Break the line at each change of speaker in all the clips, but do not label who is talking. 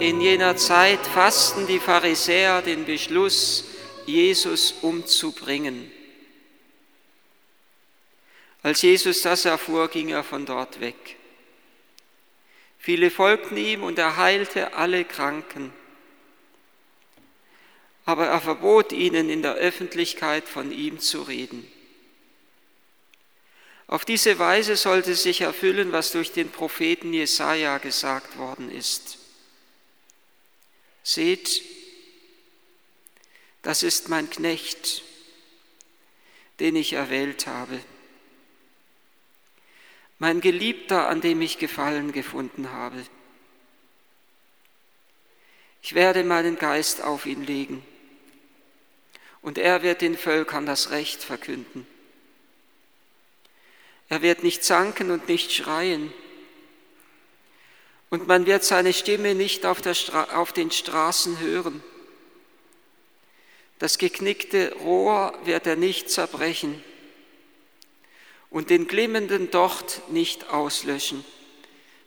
In jener Zeit fassten die Pharisäer den Beschluss, Jesus umzubringen. Als Jesus das erfuhr, ging er von dort weg. Viele folgten ihm und er heilte alle Kranken. Aber er verbot ihnen in der Öffentlichkeit von ihm zu reden. Auf diese Weise sollte sich erfüllen, was durch den Propheten Jesaja gesagt worden ist. Seht, das ist mein Knecht, den ich erwählt habe, mein Geliebter, an dem ich Gefallen gefunden habe. Ich werde meinen Geist auf ihn legen und er wird den Völkern das Recht verkünden. Er wird nicht zanken und nicht schreien. Und man wird seine Stimme nicht auf, auf, den Straßen hören. Das geknickte Rohr wird er nicht zerbrechen und den glimmenden Docht nicht auslöschen,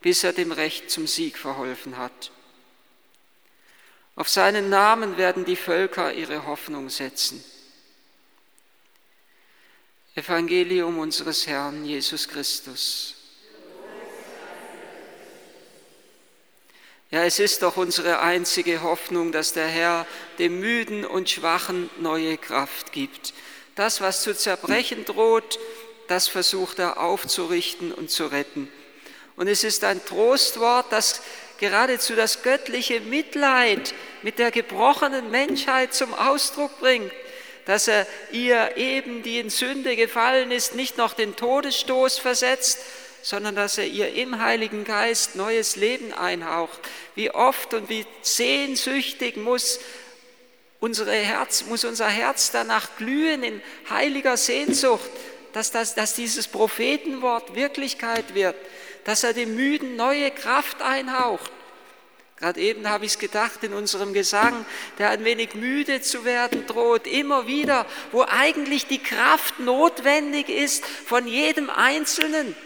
bis er dem Recht zum Sieg verholfen hat. Auf seinen Namen werden die Völker ihre Hoffnung setzen. Evangelium unseres Herrn Jesus Christus. Ja, es ist doch unsere einzige Hoffnung, dass der Herr dem Müden und Schwachen neue Kraft gibt. Das, was zu zerbrechen droht, das versucht er aufzurichten und zu retten. Und es ist ein Trostwort, das geradezu das göttliche Mitleid mit der gebrochenen Menschheit zum Ausdruck bringt dass er ihr eben, die in Sünde gefallen ist, nicht noch den Todesstoß versetzt, sondern dass er ihr im Heiligen Geist neues Leben einhaucht. Wie oft und wie sehnsüchtig muss, unsere Herz, muss unser Herz danach glühen in heiliger Sehnsucht, dass, das, dass dieses Prophetenwort Wirklichkeit wird, dass er dem Müden neue Kraft einhaucht. Gerade eben habe ich es gedacht in unserem Gesang, der ein wenig müde zu werden droht, immer wieder, wo eigentlich die Kraft notwendig ist von jedem Einzelnen,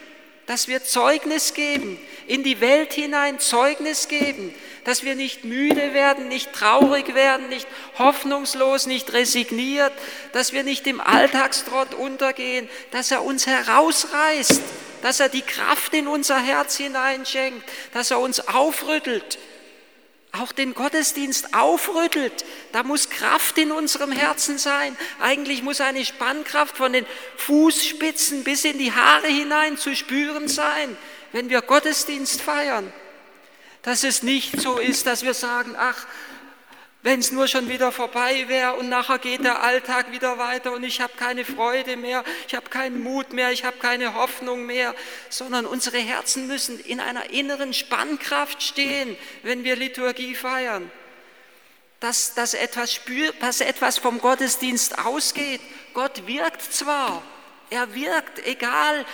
dass wir Zeugnis geben, in die Welt hinein Zeugnis geben, dass wir nicht müde werden, nicht traurig werden, nicht hoffnungslos, nicht resigniert, dass wir nicht im Alltagstrott untergehen, dass er uns herausreißt, dass er die Kraft in unser Herz hineinschenkt, dass er uns aufrüttelt, auch den Gottesdienst aufrüttelt. Da muss Kraft in unserem Herzen sein. Eigentlich muss eine Spannkraft von den Fußspitzen bis in die Haare hinein zu spüren sein, wenn wir Gottesdienst feiern. Dass es nicht so ist, dass wir sagen, ach, wenn es nur schon wieder vorbei wäre und nachher geht der Alltag wieder weiter und ich habe keine Freude mehr, ich habe keinen Mut mehr, ich habe keine Hoffnung mehr, sondern unsere Herzen müssen in einer inneren Spannkraft stehen, wenn wir Liturgie feiern. Dass, dass, etwas, spür, dass etwas vom Gottesdienst ausgeht. Gott wirkt zwar, er wirkt, egal,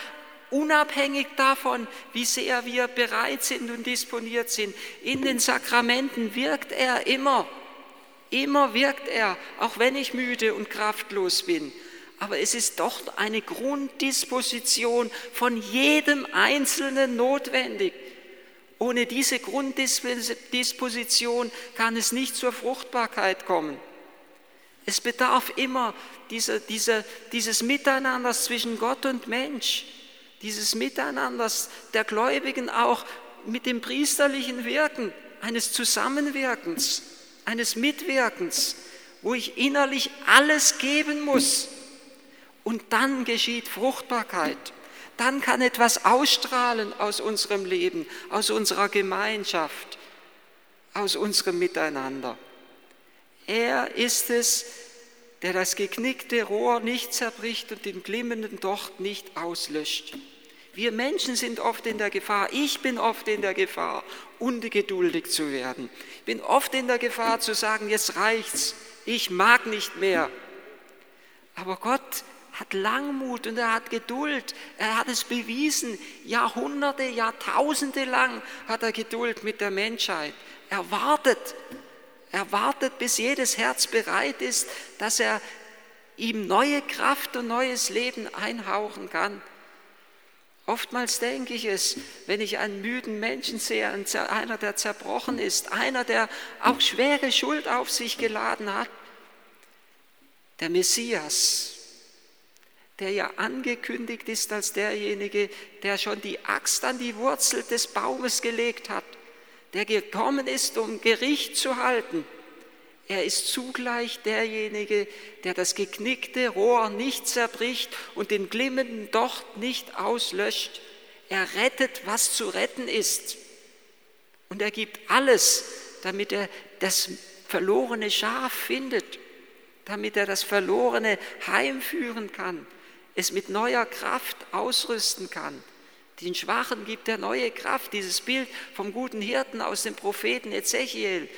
unabhängig davon, wie sehr wir bereit sind und disponiert sind. In den Sakramenten wirkt er immer. Immer wirkt er, auch wenn ich müde und kraftlos bin. Aber es ist doch eine Grunddisposition von jedem Einzelnen notwendig. Ohne diese Grunddisposition kann es nicht zur Fruchtbarkeit kommen. Es bedarf immer dieser, dieser, dieses Miteinanders zwischen Gott und Mensch, dieses Miteinanders der Gläubigen auch mit dem priesterlichen Wirken, eines Zusammenwirkens eines Mitwirkens, wo ich innerlich alles geben muss. Und dann geschieht Fruchtbarkeit. Dann kann etwas ausstrahlen aus unserem Leben, aus unserer Gemeinschaft, aus unserem Miteinander. Er ist es, der das geknickte Rohr nicht zerbricht und den glimmenden Docht nicht auslöscht. Wir Menschen sind oft in der Gefahr, ich bin oft in der Gefahr, ungeduldig zu werden. Ich bin oft in der Gefahr zu sagen, jetzt reicht's, ich mag nicht mehr. Aber Gott hat Langmut und er hat Geduld. Er hat es bewiesen. Jahrhunderte, Jahrtausende lang hat er Geduld mit der Menschheit. Er wartet. Er wartet, bis jedes Herz bereit ist, dass er ihm neue Kraft und neues Leben einhauchen kann. Oftmals denke ich es, wenn ich einen müden Menschen sehe, einer, der zerbrochen ist, einer, der auch schwere Schuld auf sich geladen hat, der Messias, der ja angekündigt ist als derjenige, der schon die Axt an die Wurzel des Baumes gelegt hat, der gekommen ist, um Gericht zu halten. Er ist zugleich derjenige, der das geknickte Rohr nicht zerbricht und den glimmenden Docht nicht auslöscht. Er rettet, was zu retten ist. Und er gibt alles, damit er das verlorene Schaf findet, damit er das verlorene heimführen kann, es mit neuer Kraft ausrüsten kann. Den Schwachen gibt er neue Kraft, dieses Bild vom guten Hirten aus dem Propheten Ezechiel,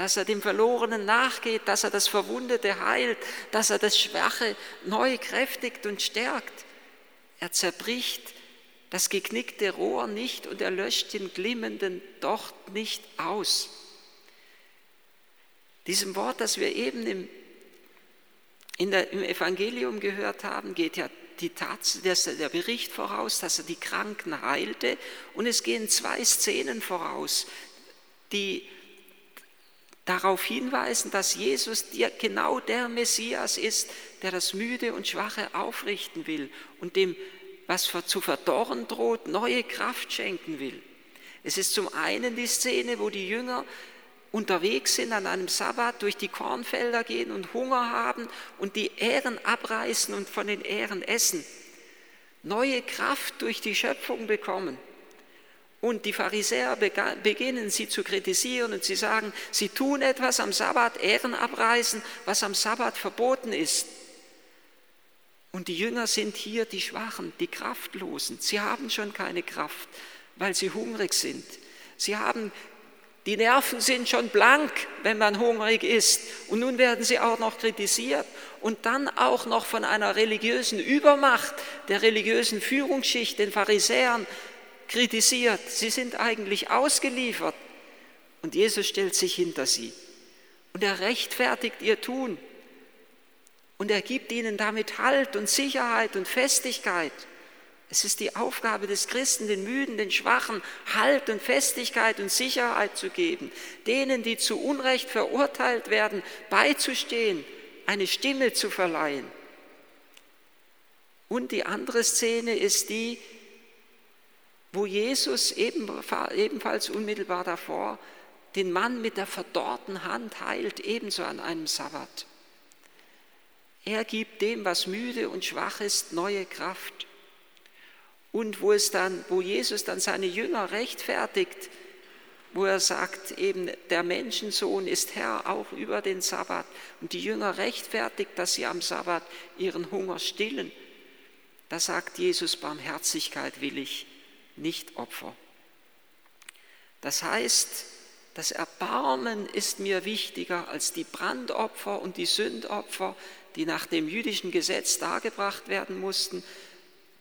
dass er dem Verlorenen nachgeht, dass er das Verwundete heilt, dass er das Schwache neu kräftigt und stärkt. Er zerbricht das geknickte Rohr nicht und er löscht den glimmenden Docht nicht aus. Diesem Wort, das wir eben im, der, im Evangelium gehört haben, geht ja die Tatsache, der Bericht voraus, dass er die Kranken heilte und es gehen zwei Szenen voraus, die darauf hinweisen, dass Jesus genau der Messias ist, der das Müde und Schwache aufrichten will und dem, was zu verdorren droht, neue Kraft schenken will. Es ist zum einen die Szene, wo die Jünger unterwegs sind an einem Sabbat, durch die Kornfelder gehen und Hunger haben und die Ähren abreißen und von den Ähren essen. Neue Kraft durch die Schöpfung bekommen. Und die Pharisäer beginnen sie zu kritisieren und sie sagen, sie tun etwas am Sabbat, Ehren abreißen, was am Sabbat verboten ist. Und die Jünger sind hier die Schwachen, die Kraftlosen. Sie haben schon keine Kraft, weil sie hungrig sind. Sie haben, die Nerven sind schon blank, wenn man hungrig ist. Und nun werden sie auch noch kritisiert und dann auch noch von einer religiösen Übermacht, der religiösen Führungsschicht, den Pharisäern, kritisiert, sie sind eigentlich ausgeliefert. Und Jesus stellt sich hinter sie und er rechtfertigt ihr Tun und er gibt ihnen damit Halt und Sicherheit und Festigkeit. Es ist die Aufgabe des Christen, den Müden, den Schwachen Halt und Festigkeit und Sicherheit zu geben, denen, die zu Unrecht verurteilt werden, beizustehen, eine Stimme zu verleihen. Und die andere Szene ist die, wo Jesus ebenfalls unmittelbar davor den Mann mit der verdorrten Hand heilt, ebenso an einem Sabbat. Er gibt dem, was müde und schwach ist, neue Kraft. Und wo, es dann, wo Jesus dann seine Jünger rechtfertigt, wo er sagt, eben der Menschensohn ist Herr auch über den Sabbat und die Jünger rechtfertigt, dass sie am Sabbat ihren Hunger stillen, da sagt Jesus, Barmherzigkeit will ich, nicht Opfer. Das heißt, das Erbarmen ist mir wichtiger als die Brandopfer und die Sündopfer, die nach dem jüdischen Gesetz dargebracht werden mussten.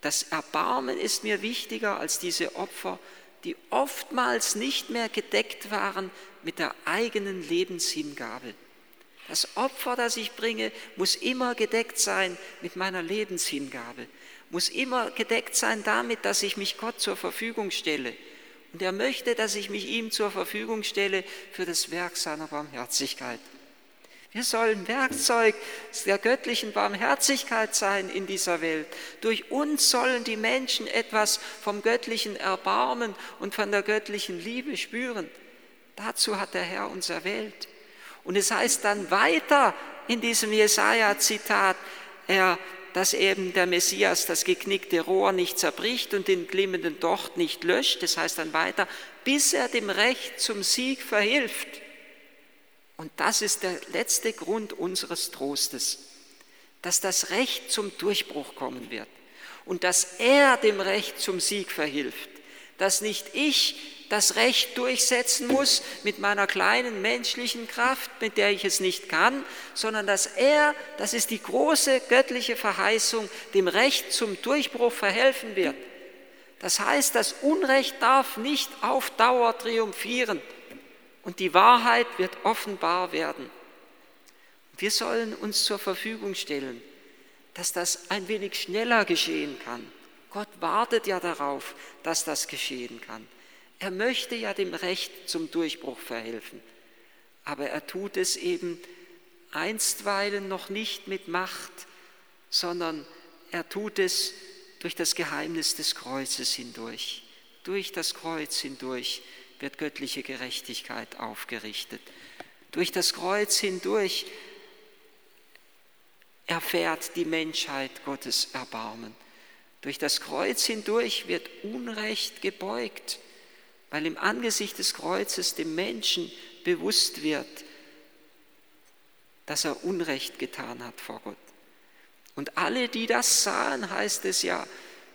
Das Erbarmen ist mir wichtiger als diese Opfer, die oftmals nicht mehr gedeckt waren mit der eigenen Lebenshingabe. Das Opfer, das ich bringe, muss immer gedeckt sein mit meiner Lebenshingabe muss immer gedeckt sein damit, dass ich mich Gott zur Verfügung stelle. Und er möchte, dass ich mich ihm zur Verfügung stelle für das Werk seiner Barmherzigkeit. Wir sollen Werkzeug der göttlichen Barmherzigkeit sein in dieser Welt. Durch uns sollen die Menschen etwas vom göttlichen Erbarmen und von der göttlichen Liebe spüren. Dazu hat der Herr uns erwählt. Und es heißt dann weiter in diesem Jesaja-Zitat, er dass eben der Messias das geknickte Rohr nicht zerbricht und den glimmenden Docht nicht löscht. Das heißt dann weiter, bis er dem Recht zum Sieg verhilft. Und das ist der letzte Grund unseres Trostes, dass das Recht zum Durchbruch kommen wird und dass er dem Recht zum Sieg verhilft, dass nicht ich das Recht durchsetzen muss mit meiner kleinen menschlichen Kraft, mit der ich es nicht kann, sondern dass er, das ist die große göttliche Verheißung, dem Recht zum Durchbruch verhelfen wird. Das heißt, das Unrecht darf nicht auf Dauer triumphieren und die Wahrheit wird offenbar werden. Wir sollen uns zur Verfügung stellen, dass das ein wenig schneller geschehen kann Gott wartet ja darauf, dass das geschehen kann. Er möchte ja dem Recht zum Durchbruch verhelfen. Aber er tut es eben einstweilen noch nicht mit Macht, sondern er tut es durch das Geheimnis des Kreuzes hindurch. Durch das Kreuz hindurch wird göttliche Gerechtigkeit aufgerichtet. Durch das Kreuz hindurch erfährt die Menschheit Gottes Erbarmen. Durch das Kreuz hindurch wird Unrecht gebeugt, weil im Angesicht des Kreuzes dem Menschen bewusst wird, dass er Unrecht getan hat vor Gott. Und alle, die das sahen, heißt es ja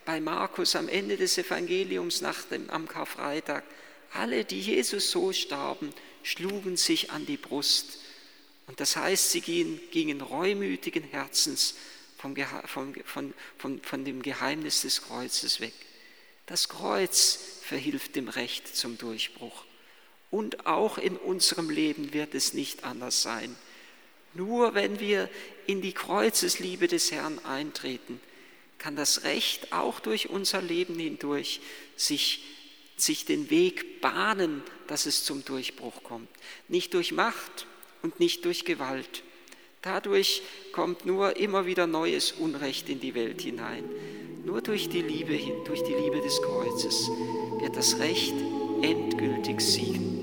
bei Markus am Ende des Evangeliums nach dem, am Karfreitag, alle, die Jesus so starben, schlugen sich an die Brust. Und das heißt, sie gingen, gingen reumütigen Herzens vom, von, von, von dem Geheimnis des Kreuzes weg. Das Kreuz verhilft dem Recht zum Durchbruch. Und auch in unserem Leben wird es nicht anders sein. Nur wenn wir in die Kreuzesliebe des Herrn eintreten, kann das Recht auch durch unser Leben hindurch sich sich den Weg bahnen, dass es zum Durchbruch kommt. Nicht durch Macht und nicht durch Gewalt. Dadurch kommt nur immer wieder neues Unrecht in die Welt hinein. Nur durch die Liebe hin, durch die Liebe des Kreuzes wird das Recht endgültig siegen.